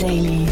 Daily.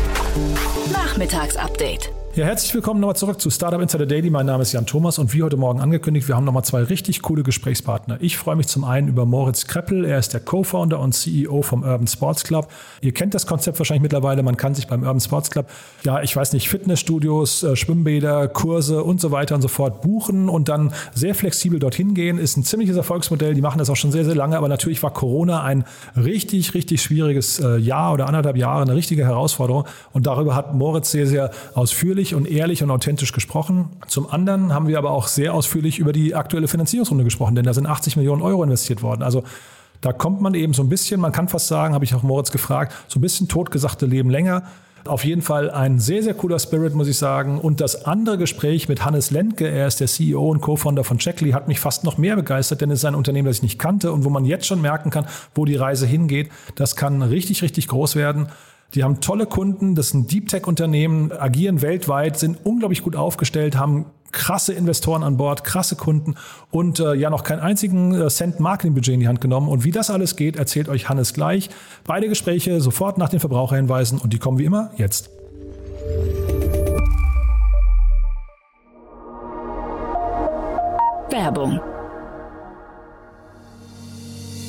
Nachmittagsupdate. Ja, herzlich willkommen nochmal zurück zu Startup Insider Daily. Mein Name ist Jan Thomas und wie heute Morgen angekündigt, wir haben nochmal zwei richtig coole Gesprächspartner. Ich freue mich zum einen über Moritz Kreppel. Er ist der Co-Founder und CEO vom Urban Sports Club. Ihr kennt das Konzept wahrscheinlich mittlerweile. Man kann sich beim Urban Sports Club, ja, ich weiß nicht, Fitnessstudios, äh, Schwimmbäder, Kurse und so weiter und so fort buchen und dann sehr flexibel dorthin gehen. Ist ein ziemliches Erfolgsmodell. Die machen das auch schon sehr, sehr lange. Aber natürlich war Corona ein richtig, richtig schwieriges äh, Jahr oder anderthalb Jahre, eine richtige Herausforderung. Und darüber hat Moritz sehr, sehr ausführlich und ehrlich und authentisch gesprochen. Zum anderen haben wir aber auch sehr ausführlich über die aktuelle Finanzierungsrunde gesprochen, denn da sind 80 Millionen Euro investiert worden. Also da kommt man eben so ein bisschen, man kann fast sagen, habe ich auch Moritz gefragt, so ein bisschen totgesagte Leben länger. Auf jeden Fall ein sehr, sehr cooler Spirit, muss ich sagen. Und das andere Gespräch mit Hannes Lentke, er ist der CEO und Co-Founder von Checkly, hat mich fast noch mehr begeistert, denn es ist ein Unternehmen, das ich nicht kannte und wo man jetzt schon merken kann, wo die Reise hingeht. Das kann richtig, richtig groß werden. Die haben tolle Kunden, das sind Deep Tech Unternehmen, agieren weltweit, sind unglaublich gut aufgestellt, haben krasse Investoren an Bord, krasse Kunden und äh, ja noch keinen einzigen äh, Cent Marketingbudget in die Hand genommen. Und wie das alles geht, erzählt euch Hannes gleich. Beide Gespräche sofort nach den Verbraucherhinweisen und die kommen wie immer jetzt. Werbung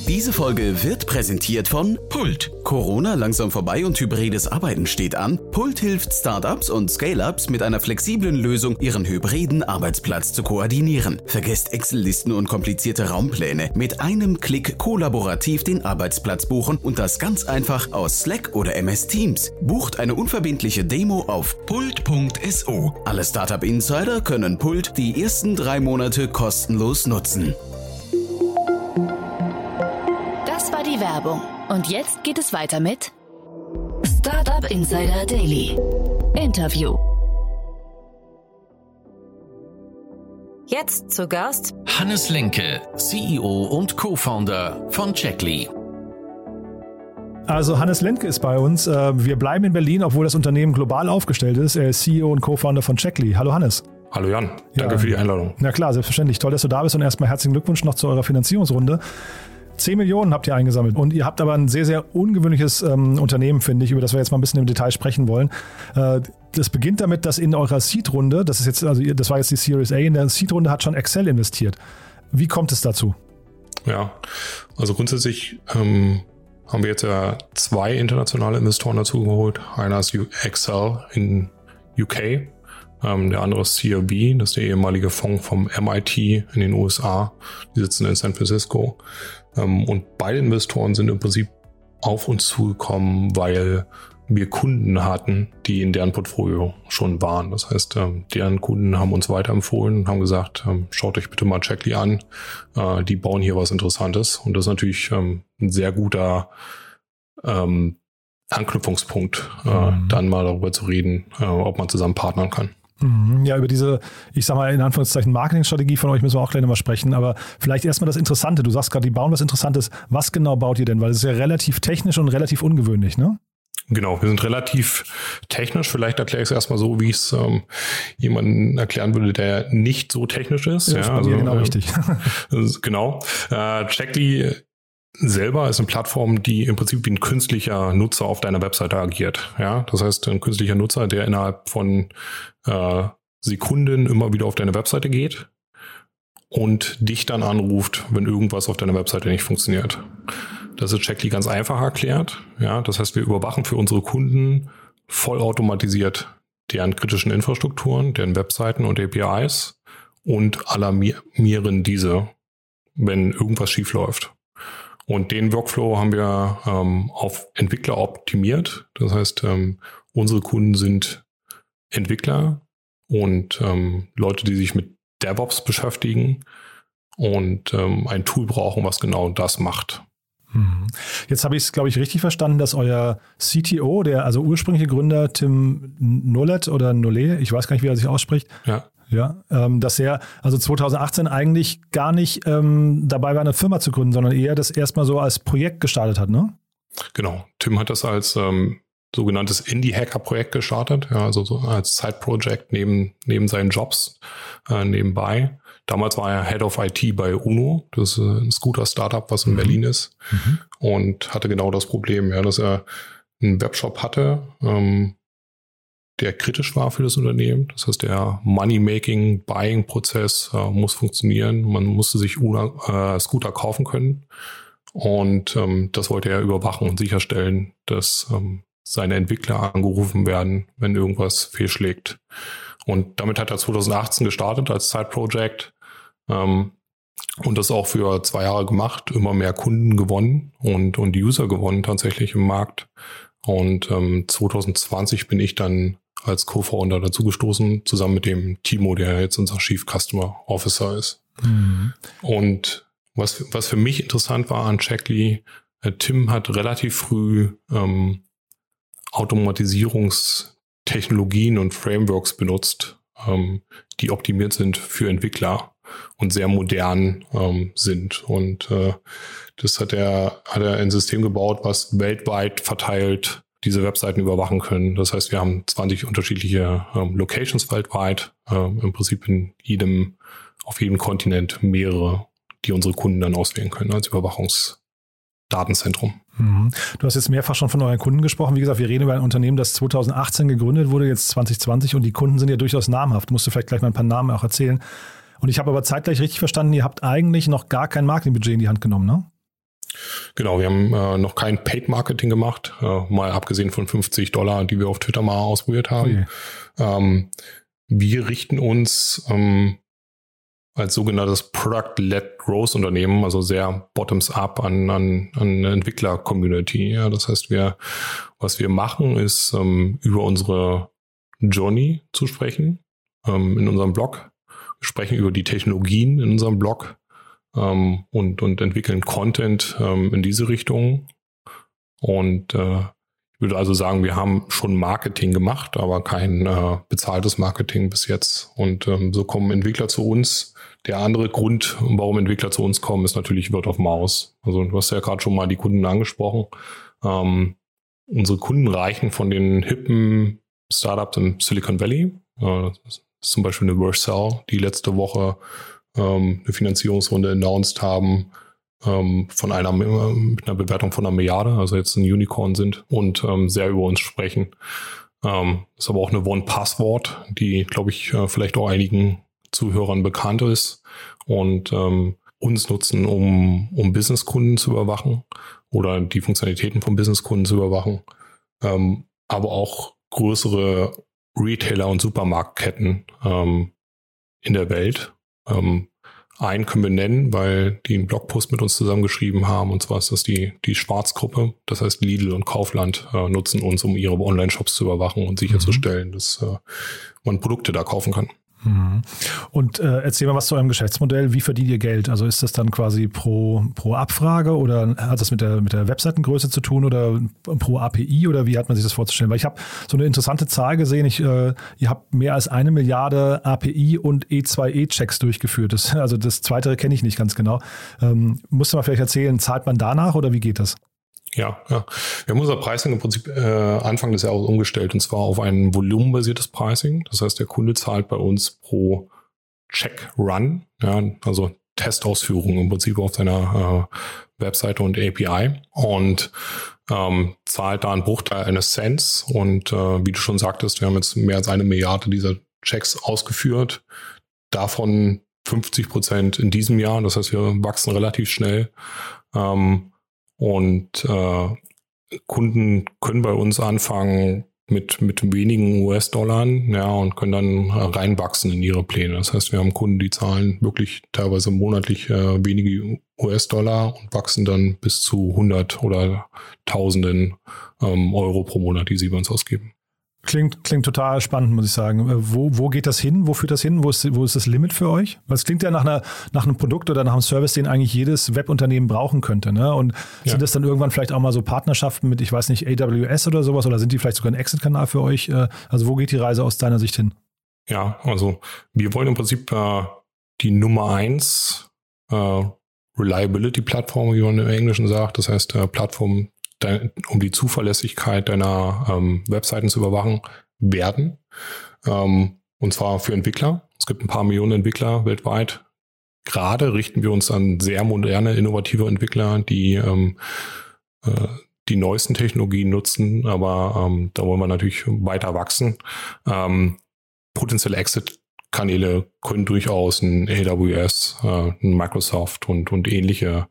diese Folge wird präsentiert von Pult. Corona langsam vorbei und hybrides Arbeiten steht an. Pult hilft Startups und Scale-ups mit einer flexiblen Lösung, ihren hybriden Arbeitsplatz zu koordinieren. Vergesst Excel-Listen und komplizierte Raumpläne. Mit einem Klick kollaborativ den Arbeitsplatz buchen und das ganz einfach aus Slack oder MS Teams. Bucht eine unverbindliche Demo auf pult.so. Alle Startup Insider können Pult die ersten drei Monate kostenlos nutzen. Die Werbung. Und jetzt geht es weiter mit Startup Insider Daily. Interview. Jetzt zu Gast Hannes Lenke, CEO und Co-Founder von Checkly. Also Hannes Lenke ist bei uns. Äh, wir bleiben in Berlin, obwohl das Unternehmen global aufgestellt ist. Er ist CEO und Co-Founder von Checkly. Hallo Hannes. Hallo Jan, danke ja. für die Einladung. Na klar, selbstverständlich. Toll, dass du da bist und erstmal herzlichen Glückwunsch noch zu eurer Finanzierungsrunde. 10 Millionen habt ihr eingesammelt und ihr habt aber ein sehr, sehr ungewöhnliches ähm, Unternehmen, finde ich, über das wir jetzt mal ein bisschen im Detail sprechen wollen. Äh, das beginnt damit, dass in eurer Seed-Runde, das ist jetzt, also das war jetzt die Series A, in der Seed-Runde hat schon Excel investiert. Wie kommt es dazu? Ja, also grundsätzlich ähm, haben wir jetzt ja zwei internationale Investoren dazu geholt. Einer ist Excel in UK, ähm, der andere ist CRB, das ist der ehemalige Fonds vom MIT in den USA. Die sitzen in San Francisco. Ähm, und beide Investoren sind im Prinzip auf uns zugekommen, weil wir Kunden hatten, die in deren Portfolio schon waren. Das heißt, ähm, deren Kunden haben uns weiterempfohlen und haben gesagt, ähm, schaut euch bitte mal Checkly an, äh, die bauen hier was Interessantes. Und das ist natürlich ein sehr guter Anknüpfungspunkt, äh, mhm. dann mal darüber zu reden, äh, ob man zusammen partnern kann. Mhm. Ja, über diese, ich sag mal in Anführungszeichen, Marketingstrategie von euch müssen wir auch gleich nochmal sprechen, aber vielleicht erstmal das Interessante. Du sagst gerade, die bauen was Interessantes. Was genau baut ihr denn? Weil es ist ja relativ technisch und relativ ungewöhnlich, ne? Genau, wir sind relativ technisch. Vielleicht erkläre ich es erstmal so, wie ich es ähm, jemandem erklären würde, der nicht so technisch ist. Ja, ja also, genau äh, richtig. genau. Äh, Checkly selber ist eine Plattform, die im Prinzip wie ein künstlicher Nutzer auf deiner Webseite agiert. Ja, das heißt, ein künstlicher Nutzer, der innerhalb von äh, Sekunden immer wieder auf deine Webseite geht und dich dann anruft, wenn irgendwas auf deiner Webseite nicht funktioniert. Das ist Checkly ganz einfach erklärt. Ja, das heißt, wir überwachen für unsere Kunden vollautomatisiert deren kritischen Infrastrukturen, deren Webseiten und APIs und alarmieren diese, wenn irgendwas schief läuft. Und den Workflow haben wir ähm, auf Entwickler optimiert. Das heißt, ähm, unsere Kunden sind Entwickler und ähm, Leute, die sich mit DevOps beschäftigen und ähm, ein Tool brauchen, was genau das macht. Mhm. Jetzt habe ich es, glaube ich, richtig verstanden, dass euer CTO, der also ursprüngliche Gründer Tim Nollet oder Nollet, ich weiß gar nicht, wie er sich ausspricht, ja. Ja, ähm, dass er also 2018 eigentlich gar nicht ähm, dabei war, eine Firma zu gründen, sondern eher das erstmal so als Projekt gestartet hat, ne? Genau. Tim hat das als ähm, sogenanntes Indie-Hacker-Projekt gestartet, ja, also so als Side-Project neben, neben seinen Jobs äh, nebenbei. Damals war er Head of IT bei UNO, das ist ein Scooter-Startup, was in mhm. Berlin ist, mhm. und hatte genau das Problem, ja, dass er einen Webshop hatte, ähm, der kritisch war für das Unternehmen. Das heißt, der Money-Making, Buying-Prozess äh, muss funktionieren. Man musste sich Una, äh, Scooter kaufen können. Und ähm, das wollte er überwachen und sicherstellen, dass ähm, seine Entwickler angerufen werden, wenn irgendwas fehlschlägt. Und damit hat er 2018 gestartet als Side-Project ähm, und das auch für zwei Jahre gemacht, immer mehr Kunden gewonnen und, und User gewonnen tatsächlich im Markt. Und ähm, 2020 bin ich dann als Co-Founder dazugestoßen, zusammen mit dem Timo, der jetzt unser Chief Customer Officer ist. Mhm. Und was, was für mich interessant war an Checkly, äh, Tim hat relativ früh ähm, Automatisierungstechnologien und Frameworks benutzt, ähm, die optimiert sind für Entwickler und sehr modern ähm, sind. Und äh, das hat er, hat er ein System gebaut, was weltweit verteilt diese Webseiten überwachen können. Das heißt, wir haben 20 unterschiedliche ähm, Locations weltweit, ähm, im Prinzip in jedem, auf jedem Kontinent mehrere, die unsere Kunden dann auswählen können als Überwachungsdatenzentrum. Mhm. Du hast jetzt mehrfach schon von euren Kunden gesprochen. Wie gesagt, wir reden über ein Unternehmen, das 2018 gegründet wurde, jetzt 2020 und die Kunden sind ja durchaus namhaft. Musst du vielleicht gleich mal ein paar Namen auch erzählen. Und ich habe aber zeitgleich richtig verstanden, ihr habt eigentlich noch gar kein Marketingbudget in die Hand genommen, ne? Genau, wir haben äh, noch kein Paid Marketing gemacht, äh, mal abgesehen von 50 Dollar, die wir auf Twitter mal ausprobiert haben. Ähm, wir richten uns ähm, als sogenanntes Product-led Growth Unternehmen, also sehr bottoms-up an, an, an Entwickler-Community. Ja, das heißt, wir, was wir machen, ist ähm, über unsere Journey zu sprechen ähm, in unserem Blog. Wir sprechen über die Technologien in unserem Blog ähm, und, und entwickeln Content ähm, in diese Richtung. Und äh, ich würde also sagen, wir haben schon Marketing gemacht, aber kein äh, bezahltes Marketing bis jetzt. Und ähm, so kommen Entwickler zu uns. Der andere Grund, warum Entwickler zu uns kommen, ist natürlich Word of Mouse. Also du hast ja gerade schon mal die Kunden angesprochen. Ähm, unsere Kunden reichen von den hippen Startups im Silicon Valley. Äh, das ist zum Beispiel eine Vercel, die letzte Woche ähm, eine Finanzierungsrunde announced haben ähm, von einer mit einer Bewertung von einer Milliarde, also jetzt ein Unicorn sind und ähm, sehr über uns sprechen. Ähm, ist aber auch eine One-Passwort, die, glaube ich, äh, vielleicht auch einigen Zuhörern bekannt ist und ähm, uns nutzen, um, um Businesskunden zu überwachen oder die Funktionalitäten von Businesskunden zu überwachen. Ähm, aber auch größere Retailer und Supermarktketten ähm, in der Welt ähm, einen können wir nennen, weil die einen Blogpost mit uns zusammengeschrieben haben. Und zwar ist das die, die Schwarzgruppe. Das heißt, Lidl und Kaufland äh, nutzen uns, um ihre Online-Shops zu überwachen und sicherzustellen, mhm. dass äh, man Produkte da kaufen kann. Mhm. Und äh, erzähl mal was zu eurem Geschäftsmodell. Wie verdient ihr Geld? Also ist das dann quasi pro, pro Abfrage oder hat das mit der, mit der Webseitengröße zu tun oder pro API oder wie hat man sich das vorzustellen? Weil ich habe so eine interessante Zahl gesehen. Ich, äh, ihr habt mehr als eine Milliarde API und E2E-Checks durchgeführt. Das, also das zweite kenne ich nicht ganz genau. Ähm, musst du mal vielleicht erzählen, zahlt man danach oder wie geht das? Ja, ja. Wir haben unser Pricing im Prinzip äh, Anfang des Jahres umgestellt und zwar auf ein volumenbasiertes Pricing. Das heißt, der Kunde zahlt bei uns pro Check Run, ja, also Testausführung im Prinzip auf seiner äh, Webseite und API und ähm, zahlt da einen Bruchteil eines Cents. Und äh, wie du schon sagtest, wir haben jetzt mehr als eine Milliarde dieser Checks ausgeführt. Davon 50 Prozent in diesem Jahr. Das heißt, wir wachsen relativ schnell. Ähm, und äh, Kunden können bei uns anfangen mit, mit wenigen US-Dollar ja, und können dann reinwachsen in ihre Pläne. Das heißt, wir haben Kunden, die zahlen wirklich teilweise monatlich äh, wenige US-Dollar und wachsen dann bis zu 100 oder Tausenden ähm, Euro pro Monat, die sie bei uns ausgeben. Klingt, klingt total spannend, muss ich sagen. Äh, wo, wo geht das hin? Wo führt das hin? Wo ist, wo ist das Limit für euch? Weil es klingt ja nach, einer, nach einem Produkt oder nach einem Service, den eigentlich jedes Webunternehmen brauchen könnte. Ne? Und ja. sind das dann irgendwann vielleicht auch mal so Partnerschaften mit, ich weiß nicht, AWS oder sowas? Oder sind die vielleicht sogar ein Exit-Kanal für euch? Äh, also wo geht die Reise aus deiner Sicht hin? Ja, also wir wollen im Prinzip äh, die Nummer eins äh, Reliability-Plattform, wie man im Englischen sagt. Das heißt, äh, Plattform, dein, um die Zuverlässigkeit deiner ähm, Webseiten zu überwachen, werden. Ähm, und zwar für Entwickler. Es gibt ein paar Millionen Entwickler weltweit. Gerade richten wir uns an sehr moderne, innovative Entwickler, die, ähm, äh, die neuesten Technologien nutzen, aber ähm, da wollen wir natürlich weiter wachsen. Ähm, potenzielle Exit-Kanäle können durchaus ein AWS, äh, ein Microsoft und, und ähnliche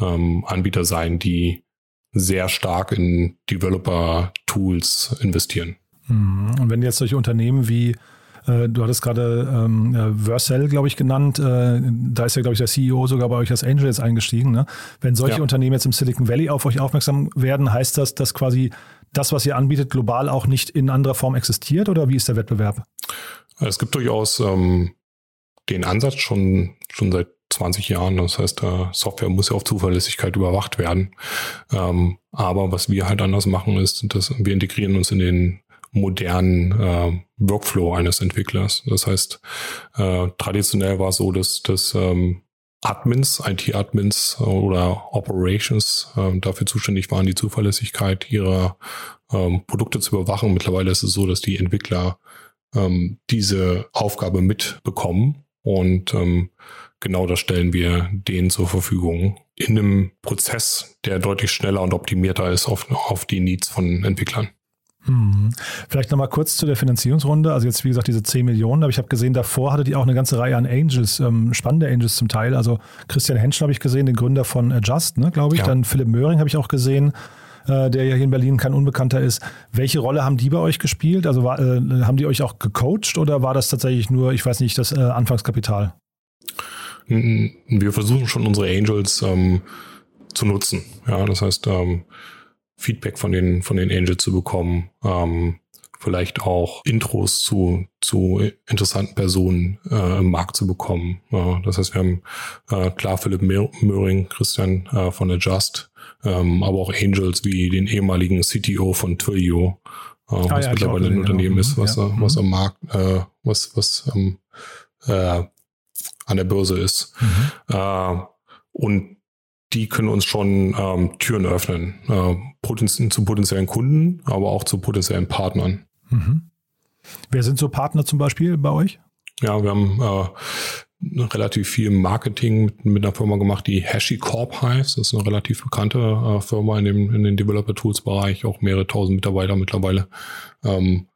ähm, Anbieter sein, die sehr stark in Developer-Tools investieren. Mhm. Und wenn jetzt solche Unternehmen wie äh, Du hattest gerade ähm, Vercel, glaube ich, genannt. Äh, da ist ja, glaube ich, der CEO sogar bei euch als Angel jetzt eingestiegen. Ne? Wenn solche ja. Unternehmen jetzt im Silicon Valley auf euch aufmerksam werden, heißt das, dass quasi das, was ihr anbietet, global auch nicht in anderer Form existiert? Oder wie ist der Wettbewerb? Es gibt durchaus ähm, den Ansatz schon, schon seit 20 Jahren. Das heißt, äh, Software muss ja auf Zuverlässigkeit überwacht werden. Ähm, aber was wir halt anders machen, ist, dass wir integrieren uns in den modernen äh, Workflow eines Entwicklers. Das heißt, äh, traditionell war es so, dass, dass ähm, Admins, IT-Admins oder Operations äh, dafür zuständig waren, die Zuverlässigkeit ihrer ähm, Produkte zu überwachen. Mittlerweile ist es so, dass die Entwickler ähm, diese Aufgabe mitbekommen und ähm, genau das stellen wir denen zur Verfügung in einem Prozess, der deutlich schneller und optimierter ist auf, auf die Needs von Entwicklern. Hm. Vielleicht nochmal kurz zu der Finanzierungsrunde. Also jetzt, wie gesagt, diese 10 Millionen, aber ich habe gesehen, davor hattet ihr auch eine ganze Reihe an Angels, ähm, spannende Angels zum Teil. Also Christian Henschel habe ich gesehen, den Gründer von Adjust, ne, glaube ich. Ja. Dann Philipp Möhring habe ich auch gesehen, äh, der ja hier in Berlin kein Unbekannter ist. Welche Rolle haben die bei euch gespielt? Also war, äh, haben die euch auch gecoacht oder war das tatsächlich nur, ich weiß nicht, das äh, Anfangskapital? Wir versuchen schon unsere Angels ähm, zu nutzen. Ja, das heißt, ähm, Feedback von den, von den Angels zu bekommen, ähm, vielleicht auch Intros zu, zu interessanten Personen äh, im Markt zu bekommen. Äh, das heißt, wir haben äh, klar Philipp Möhring, Christian äh, von Adjust, ähm, aber auch Angels wie den ehemaligen CTO von Twilio, äh, ah, was ja, mittlerweile ein Unternehmen genau. ist, was, ja. was am Markt, äh, was, was ähm, äh, an der Börse ist. Mhm. Äh, und die können uns schon ähm, Türen öffnen, äh, potenz zu potenziellen Kunden, aber auch zu potenziellen Partnern. Mhm. Wer sind so Partner zum Beispiel bei euch? Ja, wir haben äh, relativ viel Marketing mit, mit, einer Firma gemacht, die HashiCorp heißt. Das ist eine relativ bekannte äh, Firma in dem in den Developer Tools Bereich, auch mehrere tausend Mitarbeiter mittlerweile ähm,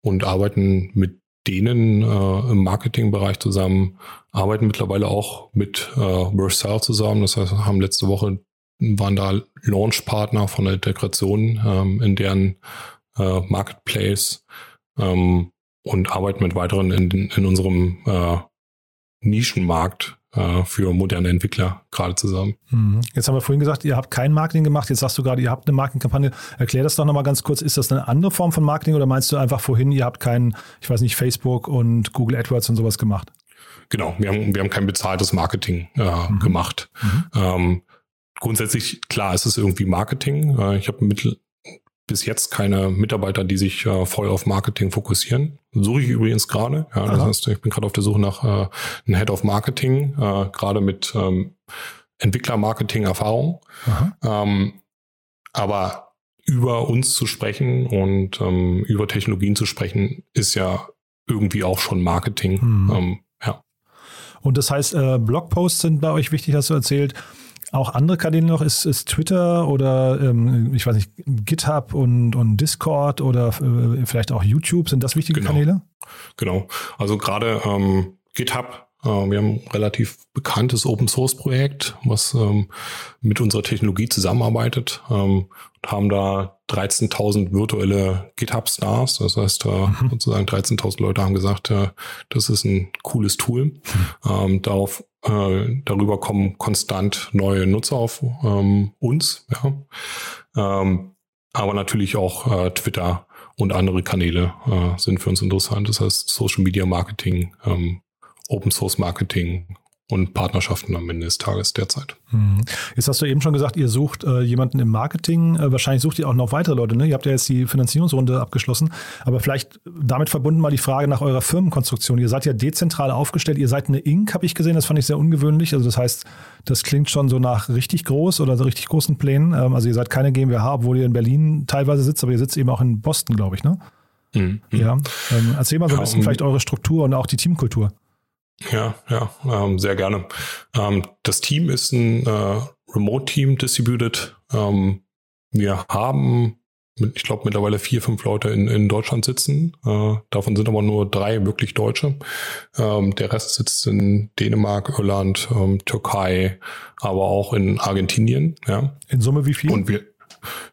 und arbeiten mit denen äh, im Marketingbereich zusammen, arbeiten mittlerweile auch mit äh, Vercel zusammen. Das heißt, haben letzte Woche waren da Launchpartner von der Integration ähm, in deren äh, Marketplace ähm, und arbeiten mit weiteren in, in unserem äh, Nischenmarkt äh, für moderne Entwickler gerade zusammen. Mhm. Jetzt haben wir vorhin gesagt, ihr habt kein Marketing gemacht. Jetzt sagst du gerade, ihr habt eine Marketingkampagne. Erklär das doch nochmal ganz kurz. Ist das eine andere Form von Marketing oder meinst du einfach vorhin, ihr habt kein, ich weiß nicht, Facebook und Google AdWords und sowas gemacht? Genau, wir haben, wir haben kein bezahltes Marketing äh, mhm. gemacht. Mhm. Ähm, grundsätzlich, klar, ist es irgendwie Marketing. Äh, ich habe mittel, bis jetzt keine Mitarbeiter, die sich äh, voll auf Marketing fokussieren. Suche ich übrigens gerade. Ja, das heißt, ich bin gerade auf der Suche nach äh, einem Head of Marketing, äh, gerade mit ähm, Entwickler-Marketing-Erfahrung. Ähm, aber über uns zu sprechen und ähm, über Technologien zu sprechen, ist ja irgendwie auch schon Marketing. Mhm. Ähm. Und das heißt, äh, Blogposts sind bei euch wichtig, hast du erzählt auch andere Kanäle noch? Ist, ist Twitter oder ähm, ich weiß nicht, GitHub und, und Discord oder äh, vielleicht auch YouTube? Sind das wichtige genau. Kanäle? Genau. Also gerade ähm, GitHub wir haben ein relativ bekanntes Open Source Projekt, was ähm, mit unserer Technologie zusammenarbeitet ähm, und haben da 13.000 virtuelle GitHub Stars. Das heißt, äh, mhm. sozusagen 13.000 Leute haben gesagt, äh, das ist ein cooles Tool. Mhm. Ähm, darauf äh, darüber kommen konstant neue Nutzer auf uns. Ja. Aber natürlich auch äh, Twitter und andere Kanäle äh, sind für uns interessant. Das heißt Social Media Marketing, Open Source Marketing und Partnerschaften am Ende des Tages derzeit. Hm. Jetzt hast du eben schon gesagt, ihr sucht äh, jemanden im Marketing. Äh, wahrscheinlich sucht ihr auch noch weitere Leute. Ne? Ihr habt ja jetzt die Finanzierungsrunde abgeschlossen. Aber vielleicht damit verbunden mal die Frage nach eurer Firmenkonstruktion. Ihr seid ja dezentral aufgestellt. Ihr seid eine Inc., habe ich gesehen. Das fand ich sehr ungewöhnlich. Also das heißt, das klingt schon so nach richtig groß oder so richtig großen Plänen. Ähm, also ihr seid keine GmbH, obwohl ihr in Berlin teilweise sitzt, aber ihr sitzt eben auch in Boston, glaube ich. Ne? Mhm. Ja. Ähm, erzähl mal so ein bisschen vielleicht eure Struktur und auch die Teamkultur. Ja, ja, ähm, sehr gerne. Ähm, das Team ist ein äh, Remote-Team distributed. Ähm, wir haben ich glaube, mittlerweile vier, fünf Leute in, in Deutschland sitzen. Äh, davon sind aber nur drei wirklich Deutsche. Ähm, der Rest sitzt in Dänemark, Irland, ähm, Türkei, aber auch in Argentinien. Ja. In Summe wie viel? Und wir,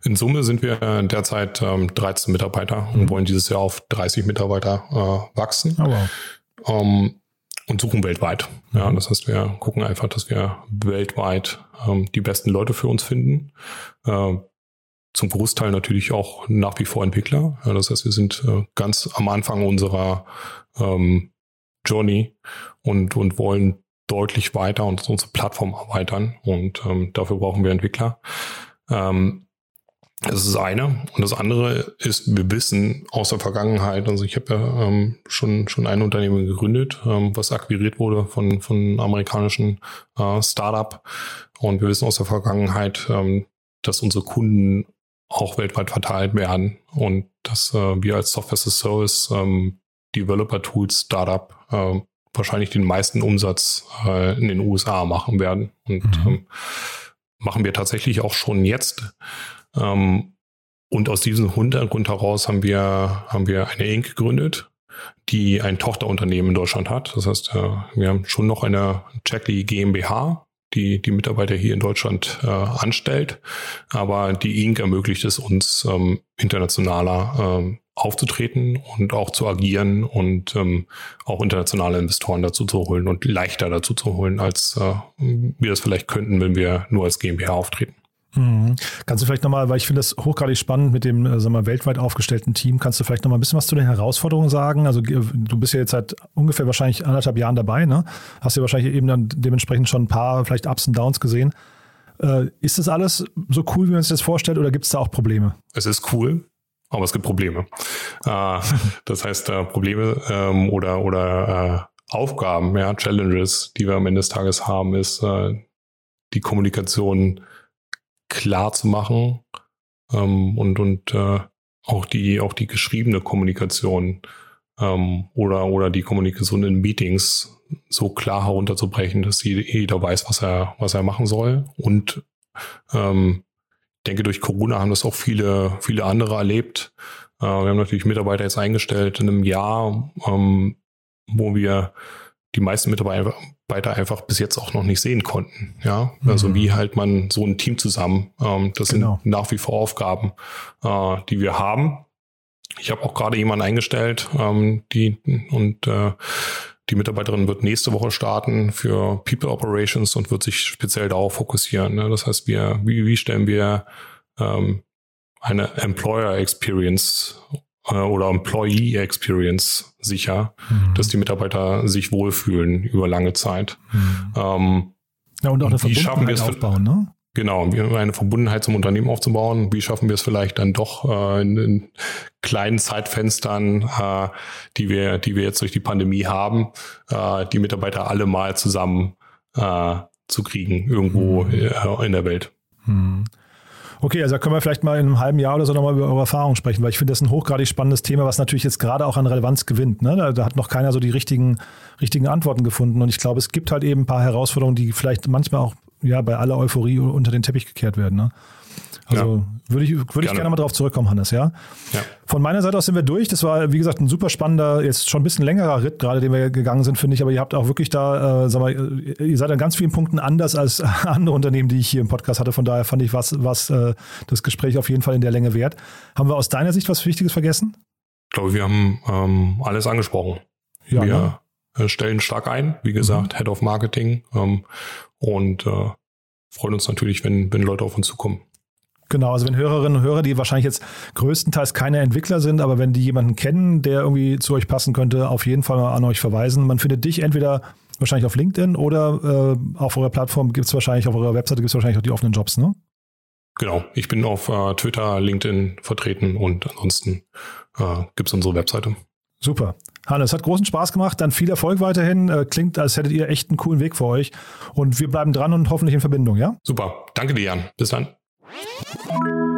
in Summe sind wir derzeit ähm, 13 Mitarbeiter mhm. und wollen dieses Jahr auf 30 Mitarbeiter äh, wachsen. Oh, wow. Und suchen weltweit. Ja, das heißt, wir gucken einfach, dass wir weltweit ähm, die besten Leute für uns finden. Äh, zum Großteil natürlich auch nach wie vor Entwickler. Ja, das heißt, wir sind äh, ganz am Anfang unserer ähm, Journey und, und wollen deutlich weiter und unsere Plattform erweitern. Und ähm, dafür brauchen wir Entwickler. Ähm, das ist das eine. Und das andere ist, wir wissen aus der Vergangenheit, also ich habe ja ähm, schon, schon ein Unternehmen gegründet, ähm, was akquiriert wurde von, von amerikanischen äh, Startup. Und wir wissen aus der Vergangenheit, ähm, dass unsere Kunden auch weltweit verteilt werden und dass äh, wir als Software as a Service ähm, Developer Tools Startup äh, wahrscheinlich den meisten Umsatz äh, in den USA machen werden. Und mhm. ähm, machen wir tatsächlich auch schon jetzt. Ähm, und aus diesem Hintergrund heraus haben wir, haben wir eine Inc. gegründet, die ein Tochterunternehmen in Deutschland hat. Das heißt, äh, wir haben schon noch eine Checkly GmbH, die die Mitarbeiter hier in Deutschland äh, anstellt. Aber die Inc. ermöglicht es uns, ähm, internationaler ähm, aufzutreten und auch zu agieren und ähm, auch internationale Investoren dazu zu holen und leichter dazu zu holen, als äh, wir das vielleicht könnten, wenn wir nur als GmbH auftreten. Mhm. Kannst du vielleicht nochmal, weil ich finde das hochgradig spannend mit dem äh, sagen wir, weltweit aufgestellten Team, kannst du vielleicht nochmal ein bisschen was zu den Herausforderungen sagen? Also du bist ja jetzt seit ungefähr wahrscheinlich anderthalb Jahren dabei, ne? Hast ja wahrscheinlich eben dann dementsprechend schon ein paar vielleicht Ups und Downs gesehen. Äh, ist das alles so cool, wie man sich das vorstellt, oder gibt es da auch Probleme? Es ist cool, aber es gibt Probleme. Äh, das heißt, Probleme ähm, oder, oder Aufgaben, ja, Challenges, die wir am Ende des Tages haben, ist die Kommunikation klar zu machen ähm, und, und äh, auch die, auch die geschriebene Kommunikation ähm, oder, oder die Kommunikation in Meetings so klar herunterzubrechen, dass jeder weiß, was er, was er machen soll. Und ähm, ich denke, durch Corona haben das auch viele, viele andere erlebt. Äh, wir haben natürlich Mitarbeiter jetzt eingestellt in einem Jahr, ähm, wo wir die meisten Mitarbeiter einfach bis jetzt auch noch nicht sehen konnten. Ja, also mhm. wie halt man so ein Team zusammen. Ähm, das genau. sind nach wie vor Aufgaben, äh, die wir haben. Ich habe auch gerade jemanden eingestellt, ähm, die und äh, die Mitarbeiterin wird nächste Woche starten für People Operations und wird sich speziell darauf fokussieren. Ne? Das heißt, wir, wie, wie stellen wir ähm, eine Employer Experience äh, oder Employee Experience sicher, mhm. dass die Mitarbeiter sich wohlfühlen über lange Zeit. Mhm. Ähm, ja, und auch eine wie schaffen wir es aufbauen, ne? Genau, eine Verbundenheit zum Unternehmen aufzubauen. Wie schaffen wir es vielleicht dann doch äh, in, in, kleinen Zeitfenstern, äh, die wir, die wir jetzt durch die Pandemie haben, äh, die Mitarbeiter alle mal zusammen äh, zu kriegen irgendwo mhm. In der Welt. Mhm. Okay, also da können wir vielleicht mal in einem halben Jahr oder so nochmal über eure Erfahrungen sprechen, weil ich finde das ein hochgradig spannendes Thema, was natürlich jetzt gerade auch an Relevanz gewinnt. Ne? Da, da, hat noch keiner so die richtigen, richtigen Antworten gefunden. Und ich glaube, es gibt halt eben ein paar Herausforderungen, die vielleicht manchmal auch ja, bei aller Euphorie unter den Teppich gekehrt werden. Ne? Also ja. würde ich, würde ich gerne mal drauf zurückkommen, Hannes, ja? ja? Von meiner Seite aus sind wir durch. Das war, wie gesagt, ein super spannender, jetzt schon ein bisschen längerer Ritt, gerade den wir gegangen sind, finde ich. Aber ihr habt auch wirklich da, äh, sag mal, ihr seid an ganz vielen Punkten anders als andere Unternehmen, die ich hier im Podcast hatte. Von daher fand ich was, was äh, das Gespräch auf jeden Fall in der Länge wert. Haben wir aus deiner Sicht was Wichtiges vergessen? Ich glaube, wir haben ähm, alles angesprochen. Ja, wir ne? Äh, stellen stark ein, wie gesagt, mhm. Head of Marketing ähm, und äh, freuen uns natürlich, wenn, wenn Leute auf uns zukommen. Genau, also wenn Hörerinnen und Hörer, die wahrscheinlich jetzt größtenteils keine Entwickler sind, aber wenn die jemanden kennen, der irgendwie zu euch passen könnte, auf jeden Fall mal an euch verweisen. Man findet dich entweder wahrscheinlich auf LinkedIn oder äh, auf eurer Plattform gibt es wahrscheinlich, auf eurer Webseite gibt es wahrscheinlich auch die offenen Jobs, ne? Genau, ich bin auf äh, Twitter, LinkedIn vertreten und ansonsten äh, gibt es unsere Webseite. Super. Hannes, hat großen Spaß gemacht. Dann viel Erfolg weiterhin. Äh, klingt, als hättet ihr echt einen coolen Weg für euch. Und wir bleiben dran und hoffentlich in Verbindung, ja? Super. Danke dir, Jan. Bis dann. you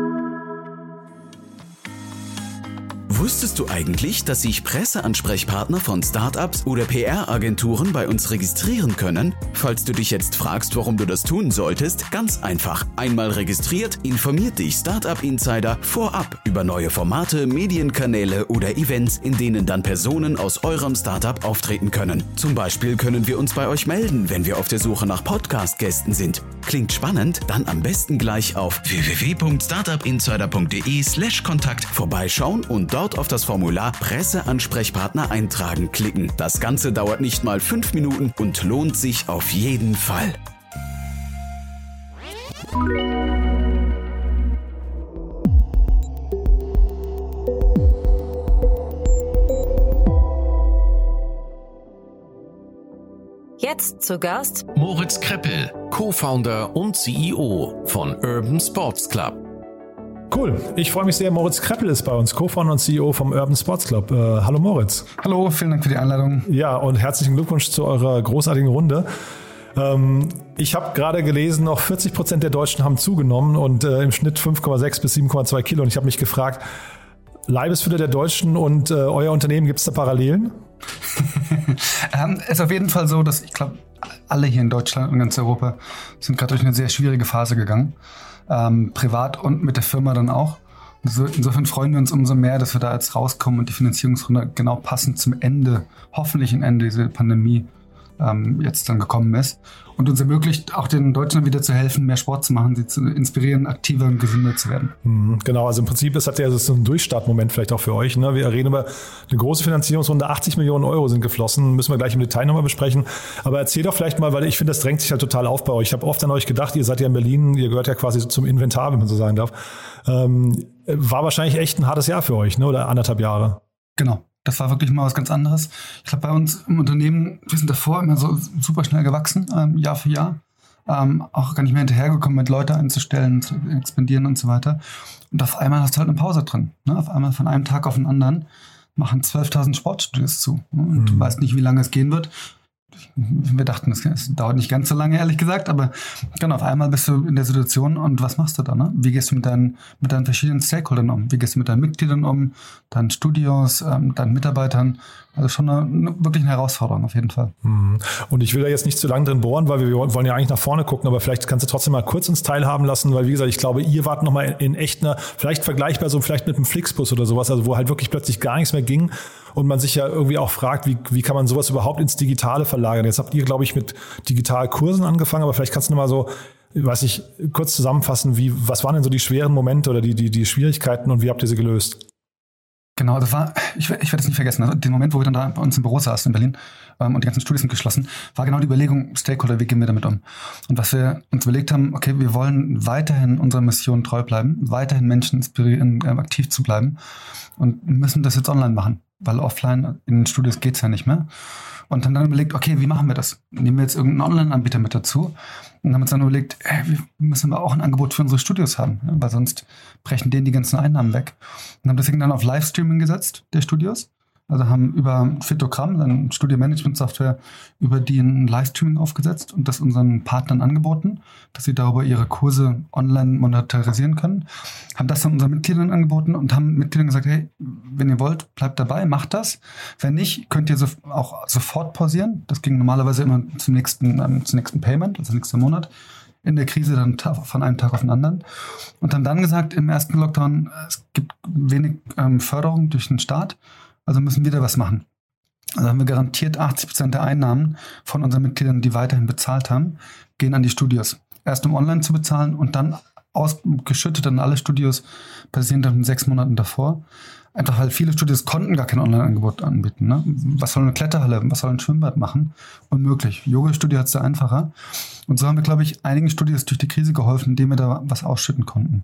Wusstest du eigentlich, dass sich Presseansprechpartner von Startups oder PR-Agenturen bei uns registrieren können? Falls du dich jetzt fragst, warum du das tun solltest, ganz einfach. Einmal registriert, informiert dich Startup Insider vorab über neue Formate, Medienkanäle oder Events, in denen dann Personen aus eurem Startup auftreten können. Zum Beispiel können wir uns bei euch melden, wenn wir auf der Suche nach Podcast-Gästen sind. Klingt spannend? Dann am besten gleich auf www.startupinsider.de/slash Kontakt vorbeischauen und dort dort auf das Formular Presseansprechpartner eintragen klicken. Das Ganze dauert nicht mal fünf Minuten und lohnt sich auf jeden Fall. Jetzt zu Gast Moritz Kreppel, Co-Founder und CEO von Urban Sports Club. Cool. Ich freue mich sehr. Moritz Kreppel ist bei uns, Co-Founder und CEO vom Urban Sports Club. Äh, hallo Moritz. Hallo, vielen Dank für die Einladung. Ja, und herzlichen Glückwunsch zu eurer großartigen Runde. Ähm, ich habe gerade gelesen, noch 40 Prozent der Deutschen haben zugenommen und äh, im Schnitt 5,6 bis 7,2 Kilo. Und ich habe mich gefragt, Leibesfülle der Deutschen und äh, euer Unternehmen, gibt es da Parallelen? ähm, es ist auf jeden Fall so, dass ich glaube, alle hier in Deutschland und ganz Europa sind gerade durch eine sehr schwierige Phase gegangen ähm, privat und mit der Firma dann auch. insofern freuen wir uns umso mehr, dass wir da jetzt rauskommen und die Finanzierungsrunde genau passend zum Ende, hoffentlich ein Ende dieser Pandemie ähm, jetzt dann gekommen ist und uns ermöglicht, auch den Deutschen wieder zu helfen, mehr Sport zu machen, sie zu inspirieren, aktiver und gesünder zu werden. Mhm, genau, also im Prinzip ist das ja so ein Durchstartmoment vielleicht auch für euch. Ne? Wir reden über eine große Finanzierungsrunde, 80 Millionen Euro sind geflossen, müssen wir gleich im Detail nochmal besprechen. Aber erzähl doch vielleicht mal, weil ich finde, das drängt sich halt total auf bei euch. Ich habe oft an euch gedacht, ihr seid ja in Berlin, ihr gehört ja quasi zum Inventar, wenn man so sagen darf. Ähm, war wahrscheinlich echt ein hartes Jahr für euch, ne? oder anderthalb Jahre. Genau. Das war wirklich mal was ganz anderes. Ich glaube, bei uns im Unternehmen, wir sind davor immer so super schnell gewachsen, ähm, Jahr für Jahr. Ähm, auch gar nicht mehr hinterhergekommen, mit Leute einzustellen, zu expandieren und so weiter. Und auf einmal hast du halt eine Pause drin. Ne? Auf einmal von einem Tag auf den anderen machen 12.000 Sportstudios zu. Ne? Und mhm. du weißt nicht, wie lange es gehen wird wir dachten, das, dauert nicht ganz so lange, ehrlich gesagt, aber genau, auf einmal bist du in der Situation und was machst du da? Ne? Wie gehst du mit deinen, mit deinen verschiedenen Stakeholdern um? Wie gehst du mit deinen Mitgliedern um, deinen Studios, ähm, deinen Mitarbeitern? Also schon eine, eine, wirklich eine Herausforderung auf jeden Fall. Mhm. Und ich will da jetzt nicht zu lange drin bohren, weil wir, wir wollen ja eigentlich nach vorne gucken, aber vielleicht kannst du trotzdem mal kurz uns teilhaben lassen, weil wie gesagt, ich glaube, ihr wart nochmal in, in echt einer, vielleicht vergleichbar so vielleicht mit einem Flixbus oder sowas, also wo halt wirklich plötzlich gar nichts mehr ging und man sich ja irgendwie auch fragt, wie, wie kann man sowas überhaupt ins Digitale verlagern? Jetzt habt ihr, glaube ich, mit Digitalkursen angefangen, aber vielleicht kannst du mal so, weiß ich, kurz zusammenfassen, wie, was waren denn so die schweren Momente oder die, die, die Schwierigkeiten und wie habt ihr sie gelöst? Genau, das war, ich, ich werde es nicht vergessen, also den Moment, wo wir dann da bei uns im Büro saßen in Berlin ähm, und die ganzen Studios sind geschlossen, war genau die Überlegung, Stakeholder, wie gehen wir damit um? Und was wir uns überlegt haben, okay, wir wollen weiterhin unserer Mission treu bleiben, weiterhin Menschen inspirieren, äh, aktiv zu bleiben und müssen das jetzt online machen weil offline in den Studios geht's ja nicht mehr. Und haben dann überlegt, okay, wie machen wir das? Nehmen wir jetzt irgendeinen Online-Anbieter mit dazu? Und haben uns dann überlegt, ey, wir müssen wir auch ein Angebot für unsere Studios haben, ja, weil sonst brechen denen die ganzen Einnahmen weg. Und haben deswegen dann auf Livestreaming gesetzt, der Studios. Also haben über Fitogramm, eine Studio-Management-Software, über die ein Livestreaming aufgesetzt und das unseren Partnern angeboten, dass sie darüber ihre Kurse online monetarisieren können. Haben das dann unseren Mitgliedern angeboten und haben Mitgliedern gesagt, hey, wenn ihr wollt, bleibt dabei, macht das. Wenn nicht, könnt ihr so auch sofort pausieren. Das ging normalerweise immer zum nächsten, ähm, zum nächsten Payment, also nächsten Monat in der Krise dann von einem Tag auf den anderen. Und haben dann gesagt, im ersten Lockdown, es gibt wenig ähm, Förderung durch den Staat. Also müssen wir da was machen. Also haben wir garantiert 80 Prozent der Einnahmen von unseren Mitgliedern, die weiterhin bezahlt haben, gehen an die Studios. Erst um online zu bezahlen und dann ausgeschüttet an alle Studios basierend auf den sechs Monaten davor. Einfach weil viele Studios konnten gar kein Online-Angebot anbieten. Ne? Was soll eine Kletterhalle, was soll ein Schwimmbad machen? Unmöglich. Yoga-Studio hat es da einfacher. Und so haben wir, glaube ich, einigen Studios durch die Krise geholfen, indem wir da was ausschütten konnten.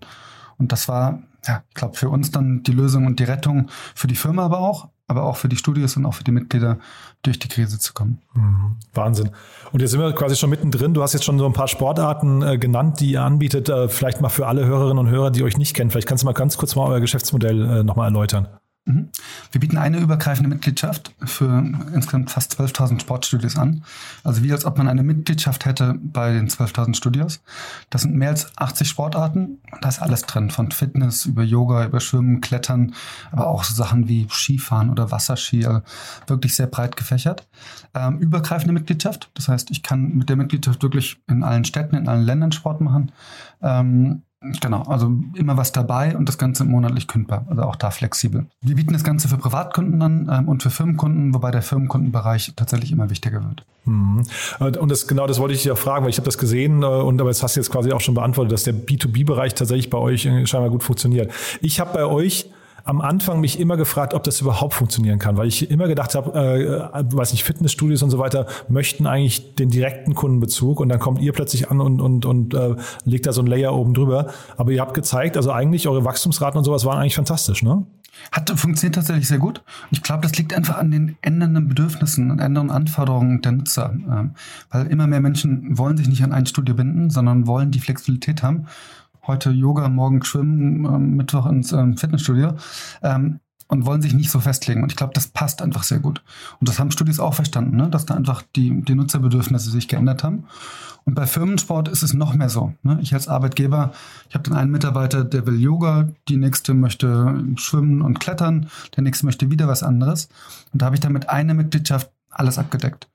Und das war, ja, ich glaube, für uns dann die Lösung und die Rettung für die Firma aber auch, aber auch für die Studios und auch für die Mitglieder durch die Krise zu kommen. Mhm. Wahnsinn. Und jetzt sind wir quasi schon mittendrin. Du hast jetzt schon so ein paar Sportarten äh, genannt, die ihr anbietet. Äh, vielleicht mal für alle Hörerinnen und Hörer, die euch nicht kennen. Vielleicht kannst du mal ganz kurz mal euer Geschäftsmodell äh, nochmal erläutern. Mhm. Wir bieten eine übergreifende Mitgliedschaft für insgesamt fast 12.000 Sportstudios an. Also wie als ob man eine Mitgliedschaft hätte bei den 12.000 Studios. Das sind mehr als 80 Sportarten. Da ist alles drin, von Fitness über Yoga, über Schwimmen, Klettern, aber auch so Sachen wie Skifahren oder Wasserski. Also wirklich sehr breit gefächert. Ähm, übergreifende Mitgliedschaft. Das heißt, ich kann mit der Mitgliedschaft wirklich in allen Städten, in allen Ländern Sport machen. Ähm, Genau, also immer was dabei und das Ganze monatlich kündbar, also auch da flexibel. Wir bieten das Ganze für Privatkunden an ähm, und für Firmenkunden, wobei der Firmenkundenbereich tatsächlich immer wichtiger wird. Mhm. Und das, genau das wollte ich dich auch fragen, weil ich habe das gesehen äh, und aber das hast du jetzt quasi auch schon beantwortet, dass der B2B-Bereich tatsächlich bei euch äh, scheinbar gut funktioniert. Ich habe bei euch am Anfang mich immer gefragt, ob das überhaupt funktionieren kann, weil ich immer gedacht habe, äh, weiß nicht, Fitnessstudios und so weiter möchten eigentlich den direkten Kundenbezug und dann kommt ihr plötzlich an und, und, und äh, legt da so ein Layer oben drüber. Aber ihr habt gezeigt, also eigentlich eure Wachstumsraten und sowas waren eigentlich fantastisch, ne? Hat funktioniert tatsächlich sehr gut. Ich glaube, das liegt einfach an den ändernden Bedürfnissen und ändernden Anforderungen der Nutzer. Ähm, weil immer mehr Menschen wollen sich nicht an ein Studio binden, sondern wollen die Flexibilität haben heute Yoga, morgen Schwimmen, ähm, Mittwoch ins ähm, Fitnessstudio. Ähm, und wollen sich nicht so festlegen. Und ich glaube, das passt einfach sehr gut. Und das haben Studios auch verstanden, ne? dass da einfach die, die Nutzerbedürfnisse sich geändert haben. Und bei Firmensport ist es noch mehr so. Ne? Ich als Arbeitgeber, ich habe dann einen Mitarbeiter, der will Yoga, die nächste möchte schwimmen und klettern, der nächste möchte wieder was anderes. Und da habe ich damit eine Mitgliedschaft alles abgedeckt.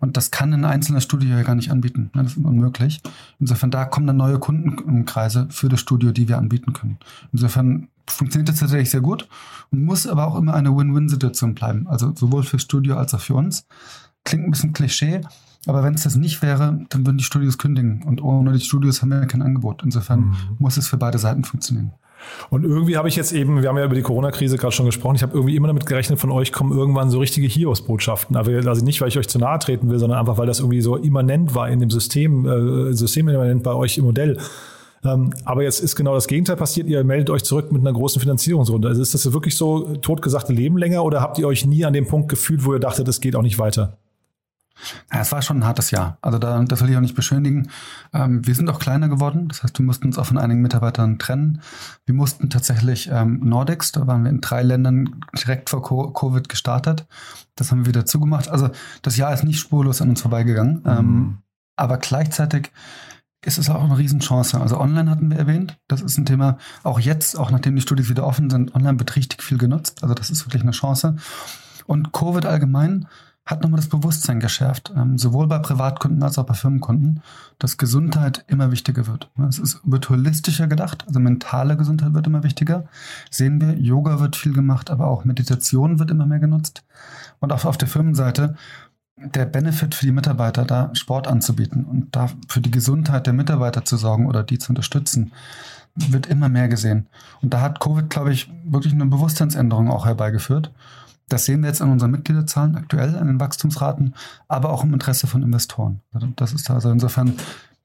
Und das kann ein einzelner Studio ja gar nicht anbieten. Das ist unmöglich. Insofern, da kommen dann neue Kundenkreise für das Studio, die wir anbieten können. Insofern funktioniert das tatsächlich sehr gut und muss aber auch immer eine Win-Win-Situation bleiben. Also sowohl fürs Studio als auch für uns. Klingt ein bisschen Klischee, aber wenn es das nicht wäre, dann würden die Studios kündigen. Und ohne die Studios haben wir kein Angebot. Insofern mhm. muss es für beide Seiten funktionieren. Und irgendwie habe ich jetzt eben, wir haben ja über die Corona-Krise gerade schon gesprochen, ich habe irgendwie immer damit gerechnet, von euch kommen irgendwann so richtige Hiobs-Botschaften. Also nicht, weil ich euch zu nahe treten will, sondern einfach, weil das irgendwie so immanent war in dem System, äh, systemimmanent bei euch im Modell. Ähm, aber jetzt ist genau das Gegenteil passiert. Ihr meldet euch zurück mit einer großen Finanzierungsrunde. Also ist das wirklich so totgesagte Leben länger oder habt ihr euch nie an dem Punkt gefühlt, wo ihr dachtet, es geht auch nicht weiter? Ja, es war schon ein hartes Jahr. Also da, das will ich auch nicht beschönigen. Ähm, wir sind auch kleiner geworden. Das heißt, wir mussten uns auch von einigen Mitarbeitern trennen. Wir mussten tatsächlich ähm, Nordics, da waren wir in drei Ländern direkt vor Covid gestartet. Das haben wir wieder zugemacht. Also das Jahr ist nicht spurlos an uns vorbeigegangen. Mhm. Ähm, aber gleichzeitig ist es auch eine Riesenchance. Also online hatten wir erwähnt. Das ist ein Thema, auch jetzt, auch nachdem die Studios wieder offen sind, online wird richtig viel genutzt. Also das ist wirklich eine Chance. Und Covid allgemein hat nochmal das Bewusstsein geschärft, ähm, sowohl bei Privatkunden als auch bei Firmenkunden, dass Gesundheit immer wichtiger wird. Es ist, wird holistischer gedacht, also mentale Gesundheit wird immer wichtiger. Sehen wir, Yoga wird viel gemacht, aber auch Meditation wird immer mehr genutzt. Und auch auf der Firmenseite der Benefit für die Mitarbeiter, da Sport anzubieten und da für die Gesundheit der Mitarbeiter zu sorgen oder die zu unterstützen, wird immer mehr gesehen. Und da hat Covid, glaube ich, wirklich eine Bewusstseinsänderung auch herbeigeführt. Das sehen wir jetzt an unseren Mitgliederzahlen aktuell, an den Wachstumsraten, aber auch im Interesse von Investoren. Das ist also insofern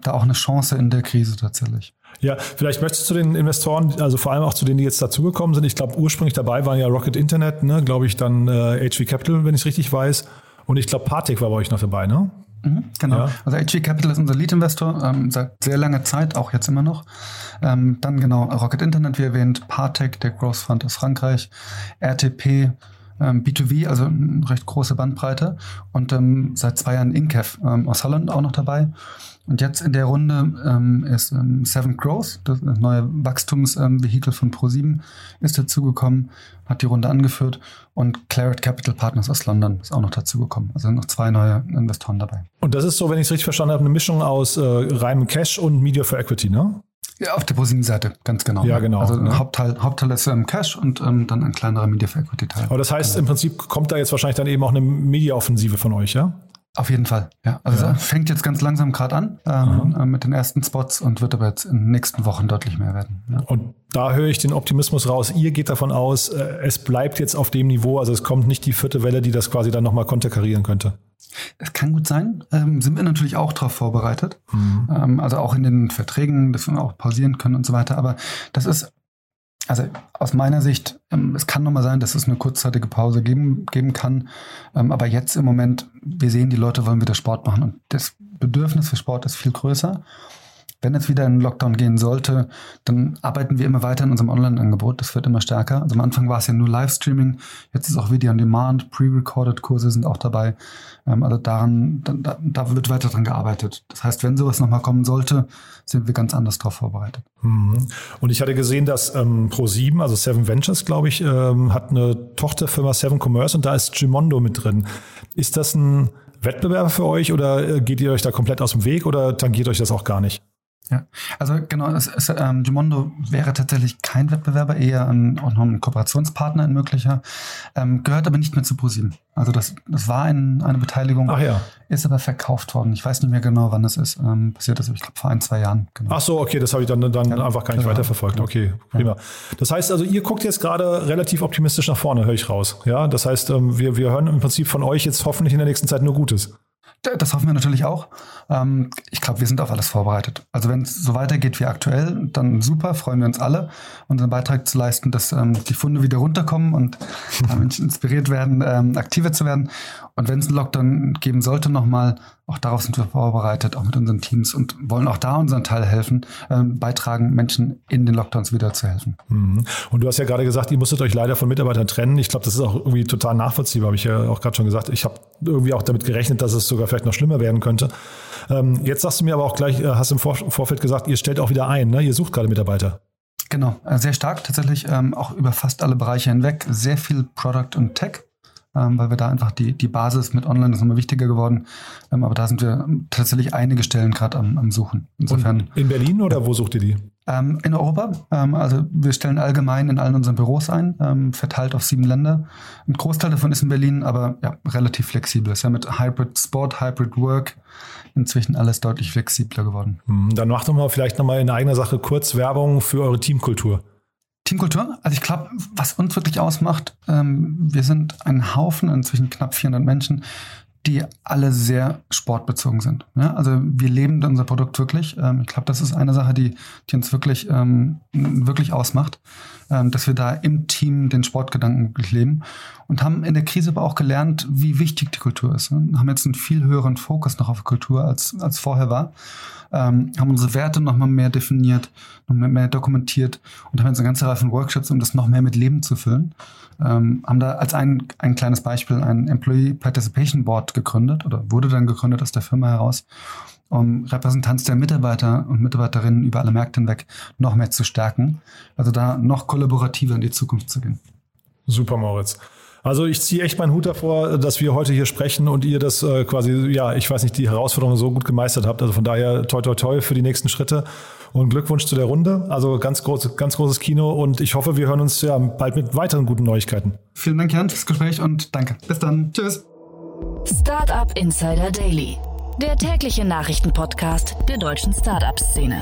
da auch eine Chance in der Krise tatsächlich. Ja, vielleicht möchtest du den Investoren, also vor allem auch zu denen, die jetzt dazugekommen sind. Ich glaube, ursprünglich dabei waren ja Rocket Internet, ne, glaube ich, dann äh, HV Capital, wenn ich es richtig weiß. Und ich glaube, Partec war bei euch noch dabei, ne? Mhm, genau. Ja. Also HG Capital ist unser Lead-Investor ähm, seit sehr langer Zeit, auch jetzt immer noch. Ähm, dann genau Rocket Internet, wie erwähnt, Partec, der Growth Fund aus Frankreich, RTP, ähm, B2B, also eine recht große Bandbreite. Und ähm, seit zwei Jahren Inkev ähm, aus Holland auch noch dabei. Und jetzt in der Runde ähm, ist ähm, Seven Growth, das neue Wachstumsvehikel von Pro7, ist dazugekommen, hat die Runde angeführt. Und Claret Capital Partners aus London ist auch noch dazugekommen. Also noch zwei neue Investoren dabei. Und das ist so, wenn ich es richtig verstanden habe, eine Mischung aus äh, reinem Cash und Media for Equity, ne? Ja, auf der ProSieben-Seite, ganz genau. Ja, genau. Also ne? Hauptteil, Hauptteil ist ähm, Cash und ähm, dann ein kleinerer Media for Equity Teil. Aber das heißt, genau. im Prinzip kommt da jetzt wahrscheinlich dann eben auch eine Media-Offensive von euch, ja? Auf jeden Fall, ja. Also ja. fängt jetzt ganz langsam gerade an ähm, äh, mit den ersten Spots und wird aber jetzt in den nächsten Wochen deutlich mehr werden. Ja. Und da höre ich den Optimismus raus. Ihr geht davon aus, äh, es bleibt jetzt auf dem Niveau, also es kommt nicht die vierte Welle, die das quasi dann nochmal konterkarieren könnte. Es kann gut sein. Ähm, sind wir natürlich auch darauf vorbereitet. Mhm. Ähm, also auch in den Verträgen, dass wir auch pausieren können und so weiter. Aber das ist, also aus meiner Sicht, ähm, es kann nochmal sein, dass es eine kurzzeitige Pause geben, geben kann. Ähm, aber jetzt im Moment, wir sehen, die Leute wollen wieder Sport machen und das Bedürfnis für Sport ist viel größer. Wenn es wieder in den Lockdown gehen sollte, dann arbeiten wir immer weiter in unserem Online-Angebot. Das wird immer stärker. Also am Anfang war es ja nur Livestreaming, jetzt ist auch Video on Demand, pre-recorded Kurse sind auch dabei. Ähm, also daran, da, da, wird weiter dran gearbeitet. Das heißt, wenn sowas nochmal kommen sollte, sind wir ganz anders darauf vorbereitet. Mhm. Und ich hatte gesehen, dass ähm, Pro7, also Seven Ventures, glaube ich, ähm, hat eine Tochterfirma Seven Commerce und da ist Gimondo mit drin. Ist das ein Wettbewerber für euch oder äh, geht ihr euch da komplett aus dem Weg oder tangiert euch das auch gar nicht? Ja, also genau, es, es, ähm, Gimondo wäre tatsächlich kein Wettbewerber, eher ein, auch noch ein Kooperationspartner, ein möglicher, ähm, gehört aber nicht mehr zu ProSieben. Also das, das war ein, eine Beteiligung, Ach ja. ist aber verkauft worden. Ich weiß nicht mehr genau, wann das ist. Ähm, passiert ist, ich glaube vor ein, zwei Jahren. Genau. Ach so, okay, das habe ich dann, dann ja, einfach gar nicht weiterverfolgt. Okay, prima. Ja. Das heißt also, ihr guckt jetzt gerade relativ optimistisch nach vorne, höre ich raus. Ja, das heißt, ähm, wir, wir hören im Prinzip von euch jetzt hoffentlich in der nächsten Zeit nur Gutes. Das hoffen wir natürlich auch. Ähm, ich glaube, wir sind auf alles vorbereitet. Also wenn es so weitergeht wie aktuell, dann super, freuen wir uns alle, unseren Beitrag zu leisten, dass ähm, die Funde wieder runterkommen und Menschen inspiriert werden, ähm, aktiver zu werden. Und wenn es einen Lockdown geben sollte, nochmal, auch darauf sind wir vorbereitet, auch mit unseren Teams und wollen auch da unseren Teil helfen, ähm, beitragen, Menschen in den Lockdowns wieder zu helfen. Mhm. Und du hast ja gerade gesagt, ihr musstet euch leider von Mitarbeitern trennen. Ich glaube, das ist auch irgendwie total nachvollziehbar, habe ich ja auch gerade schon gesagt. Ich habe irgendwie auch damit gerechnet, dass es sogar vielleicht noch schlimmer werden könnte. Ähm, jetzt sagst du mir aber auch gleich, äh, hast im Vor Vorfeld gesagt, ihr stellt auch wieder ein, ne? ihr sucht gerade Mitarbeiter. Genau, äh, sehr stark tatsächlich, ähm, auch über fast alle Bereiche hinweg. Sehr viel Product und Tech ähm, weil wir da einfach die, die Basis mit Online ist nochmal wichtiger geworden. Ähm, aber da sind wir tatsächlich einige Stellen gerade am, am Suchen. Insofern. Und in Berlin oder wo sucht ihr die? Ähm, in Europa. Ähm, also wir stellen allgemein in allen unseren Büros ein, ähm, verteilt auf sieben Länder. Ein Großteil davon ist in Berlin, aber ja, relativ flexibel. Ist ja mit Hybrid Sport, Hybrid Work inzwischen alles deutlich flexibler geworden. Hm, dann macht doch mal vielleicht nochmal in eigener Sache kurz Werbung für eure Teamkultur. Teamkultur, also ich glaube, was uns wirklich ausmacht, ähm, wir sind ein Haufen, inzwischen knapp 400 Menschen, die alle sehr sportbezogen sind. Ja, also wir leben unser Produkt wirklich. Ähm, ich glaube, das ist eine Sache, die, die uns wirklich, ähm, wirklich ausmacht, ähm, dass wir da im Team den Sportgedanken wirklich leben und haben in der Krise aber auch gelernt, wie wichtig die Kultur ist. Ne? Haben jetzt einen viel höheren Fokus noch auf Kultur als, als vorher war ähm, haben unsere Werte nochmal mehr definiert, noch mehr, mehr, dokumentiert und haben jetzt eine ganze Reihe von Workshops, um das noch mehr mit Leben zu füllen. Ähm, haben da als ein, ein kleines Beispiel ein Employee Participation Board gegründet oder wurde dann gegründet aus der Firma heraus, um Repräsentanz der Mitarbeiter und Mitarbeiterinnen über alle Märkte hinweg noch mehr zu stärken. Also da noch kollaborativer in die Zukunft zu gehen. Super, Moritz. Also ich ziehe echt meinen Hut davor, dass wir heute hier sprechen und ihr das äh, quasi, ja, ich weiß nicht, die Herausforderung so gut gemeistert habt. Also von daher toi toi toi für die nächsten Schritte und Glückwunsch zu der Runde. Also ganz groß, ganz großes Kino und ich hoffe, wir hören uns ja bald mit weiteren guten Neuigkeiten. Vielen Dank, Jan, fürs Gespräch und danke. Bis dann. Tschüss. Startup Insider Daily, der tägliche Nachrichtenpodcast der deutschen Startup-Szene.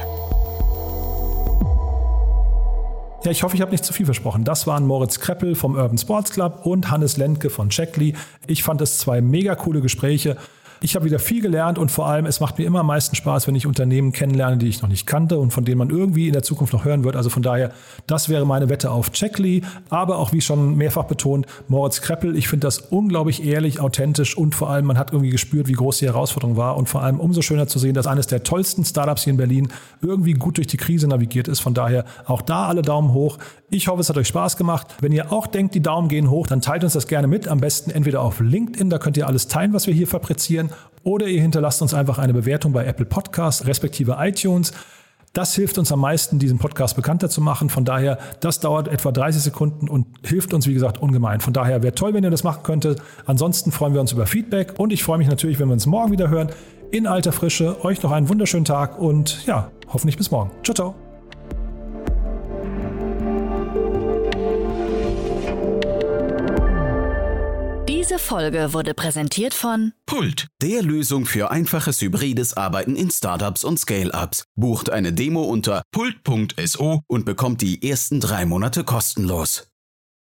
Ja, ich hoffe, ich habe nicht zu viel versprochen. Das waren Moritz Kreppel vom Urban Sports Club und Hannes Lentke von Checkly. Ich fand es zwei mega coole Gespräche. Ich habe wieder viel gelernt und vor allem, es macht mir immer am meisten Spaß, wenn ich Unternehmen kennenlerne, die ich noch nicht kannte und von denen man irgendwie in der Zukunft noch hören wird. Also von daher, das wäre meine Wette auf Checkly. Aber auch wie schon mehrfach betont, Moritz Kreppel, ich finde das unglaublich ehrlich, authentisch und vor allem, man hat irgendwie gespürt, wie groß die Herausforderung war und vor allem umso schöner zu sehen, dass eines der tollsten Startups hier in Berlin irgendwie gut durch die Krise navigiert ist. Von daher auch da alle Daumen hoch. Ich hoffe, es hat euch Spaß gemacht. Wenn ihr auch denkt, die Daumen gehen hoch, dann teilt uns das gerne mit. Am besten entweder auf LinkedIn, da könnt ihr alles teilen, was wir hier fabrizieren, oder ihr hinterlasst uns einfach eine Bewertung bei Apple Podcasts respektive iTunes. Das hilft uns am meisten, diesen Podcast bekannter zu machen. Von daher, das dauert etwa 30 Sekunden und hilft uns, wie gesagt, ungemein. Von daher wäre toll, wenn ihr das machen könntet. Ansonsten freuen wir uns über Feedback und ich freue mich natürlich, wenn wir uns morgen wieder hören. In alter Frische. Euch noch einen wunderschönen Tag und ja, hoffentlich bis morgen. Ciao, ciao. Diese Folge wurde präsentiert von Pult, der Lösung für einfaches hybrides Arbeiten in Startups und Scale-Ups. Bucht eine Demo unter pult.so und bekommt die ersten drei Monate kostenlos.